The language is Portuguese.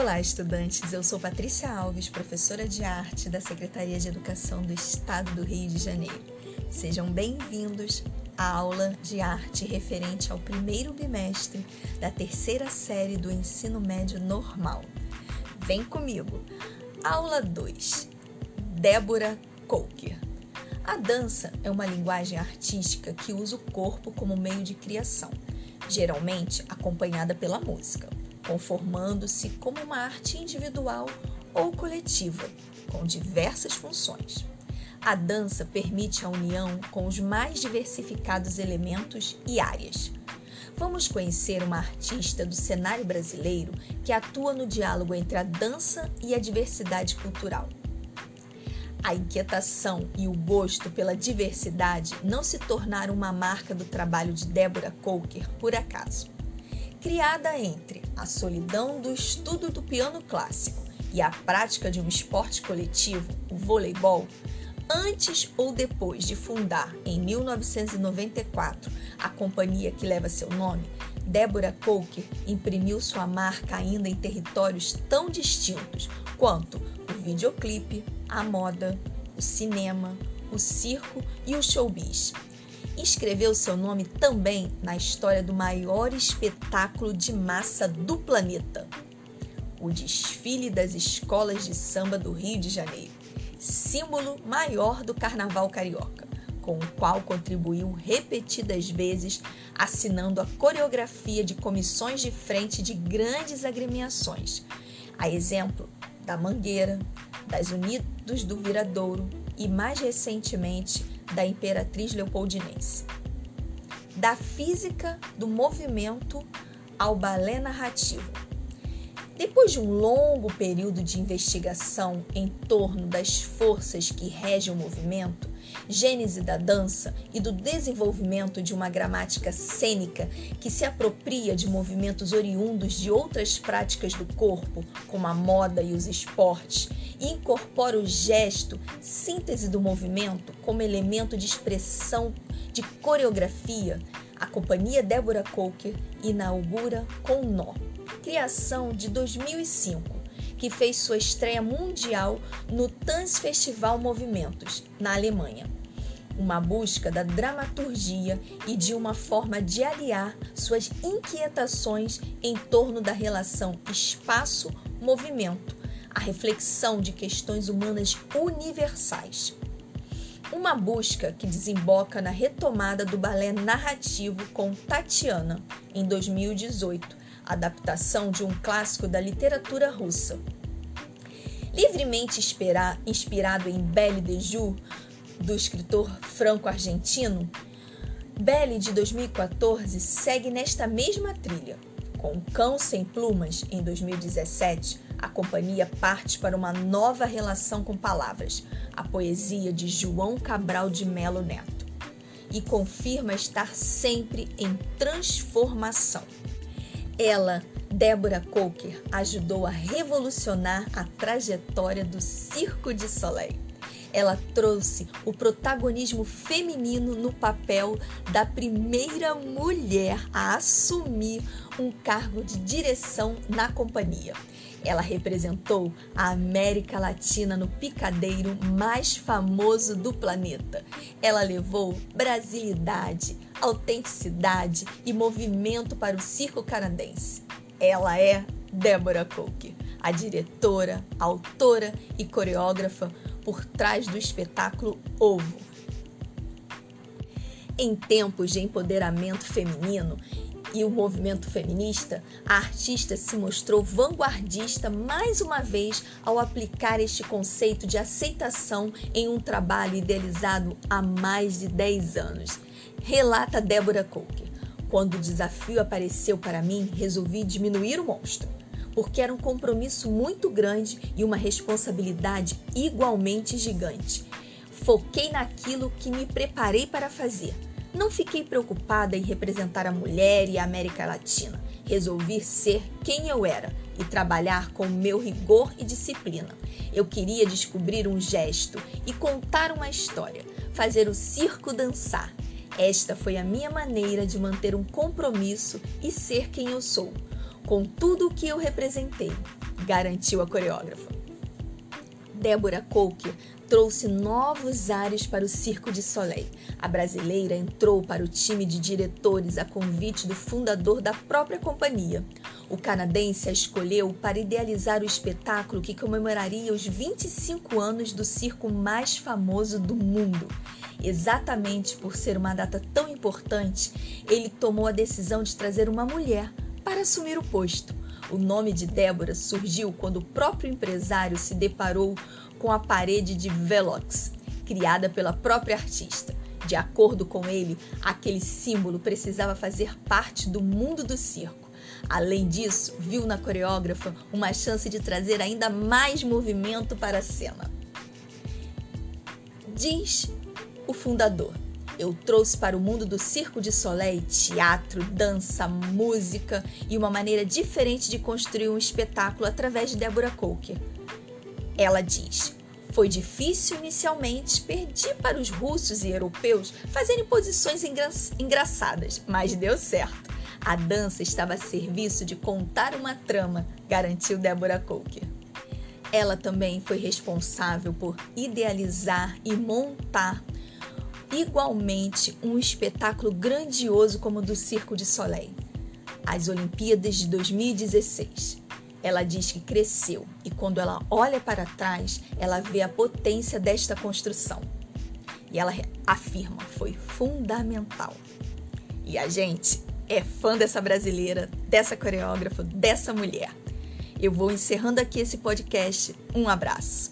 Olá, estudantes! Eu sou Patrícia Alves, professora de arte da Secretaria de Educação do Estado do Rio de Janeiro. Sejam bem-vindos à aula de arte referente ao primeiro bimestre da terceira série do ensino médio normal. Vem comigo! Aula 2: Débora Coker. A dança é uma linguagem artística que usa o corpo como meio de criação, geralmente acompanhada pela música conformando-se como uma arte individual ou coletiva, com diversas funções. A dança permite a união com os mais diversificados elementos e áreas. Vamos conhecer uma artista do cenário brasileiro que atua no diálogo entre a dança e a diversidade cultural. A inquietação e o gosto pela diversidade não se tornaram uma marca do trabalho de Débora Coker por acaso. Criada entre a solidão do estudo do piano clássico e a prática de um esporte coletivo, o voleibol, antes ou depois de fundar em 1994 a companhia que leva seu nome, Débora Coker imprimiu sua marca ainda em territórios tão distintos quanto o videoclipe, a moda, o cinema, o circo e o showbiz escreveu seu nome também na história do maior espetáculo de massa do planeta, o desfile das escolas de samba do Rio de Janeiro, símbolo maior do carnaval carioca, com o qual contribuiu repetidas vezes assinando a coreografia de comissões de frente de grandes agremiações, a exemplo da Mangueira, das Unidos do Viradouro e mais recentemente da Imperatriz Leopoldinense. Da física do movimento ao balé narrativo. Depois de um longo período de investigação em torno das forças que regem o movimento, gênese da dança e do desenvolvimento de uma gramática cênica que se apropria de movimentos oriundos de outras práticas do corpo, como a moda e os esportes, e incorpora o gesto, síntese do movimento, como elemento de expressão de coreografia, a companhia Débora Coker inaugura com Nó, criação de 2005, que fez sua estreia mundial no Tanz Festival Movimentos, na Alemanha. Uma busca da dramaturgia e de uma forma de aliar suas inquietações em torno da relação espaço-movimento a reflexão de questões humanas universais. Uma busca que desemboca na retomada do balé narrativo com Tatiana, em 2018, adaptação de um clássico da literatura russa. Livremente inspirado em Belle de Jour, do escritor franco-argentino, Belle de 2014 segue nesta mesma trilha. Com Cão Sem Plumas, em 2017, a companhia parte para uma nova relação com palavras, a poesia de João Cabral de Melo Neto, e confirma estar sempre em transformação. Ela, Débora Coker, ajudou a revolucionar a trajetória do Circo de Soleil. Ela trouxe o protagonismo feminino no papel da primeira mulher a assumir um cargo de direção na companhia. Ela representou a América Latina no picadeiro mais famoso do planeta. Ela levou brasilidade, autenticidade e movimento para o circo canadense. Ela é Débora Coke, a diretora, autora e coreógrafa por trás do espetáculo Ovo. Em tempos de empoderamento feminino, e o movimento feminista, a artista se mostrou vanguardista mais uma vez ao aplicar este conceito de aceitação em um trabalho idealizado há mais de 10 anos. Relata Débora Coker. Quando o desafio apareceu para mim, resolvi diminuir o monstro, porque era um compromisso muito grande e uma responsabilidade igualmente gigante. Foquei naquilo que me preparei para fazer não fiquei preocupada em representar a mulher e a América Latina. Resolvi ser quem eu era e trabalhar com meu rigor e disciplina. Eu queria descobrir um gesto e contar uma história, fazer o circo dançar. Esta foi a minha maneira de manter um compromisso e ser quem eu sou. Com tudo o que eu representei, garantiu a coreógrafa. Débora Coker trouxe novos ares para o Circo de Soleil. A brasileira entrou para o time de diretores a convite do fundador da própria companhia. O canadense a escolheu para idealizar o espetáculo que comemoraria os 25 anos do circo mais famoso do mundo. Exatamente por ser uma data tão importante, ele tomou a decisão de trazer uma mulher para assumir o posto. O nome de Débora surgiu quando o próprio empresário se deparou com a parede de Velox, criada pela própria artista. De acordo com ele, aquele símbolo precisava fazer parte do mundo do circo. Além disso, viu na coreógrafa uma chance de trazer ainda mais movimento para a cena. Diz o fundador: eu trouxe para o mundo do Circo de Soleil teatro, dança, música e uma maneira diferente de construir um espetáculo através de Débora Coker. Ela diz: Foi difícil inicialmente, perdi para os russos e europeus fazerem posições engra engraçadas, mas deu certo. A dança estava a serviço de contar uma trama, garantiu Débora Coker. Ela também foi responsável por idealizar e montar igualmente um espetáculo grandioso como o do Circo de Soleil, as Olimpíadas de 2016. Ela diz que cresceu e quando ela olha para trás, ela vê a potência desta construção. E ela afirma, foi fundamental. E a gente é fã dessa brasileira, dessa coreógrafa, dessa mulher. Eu vou encerrando aqui esse podcast. Um abraço.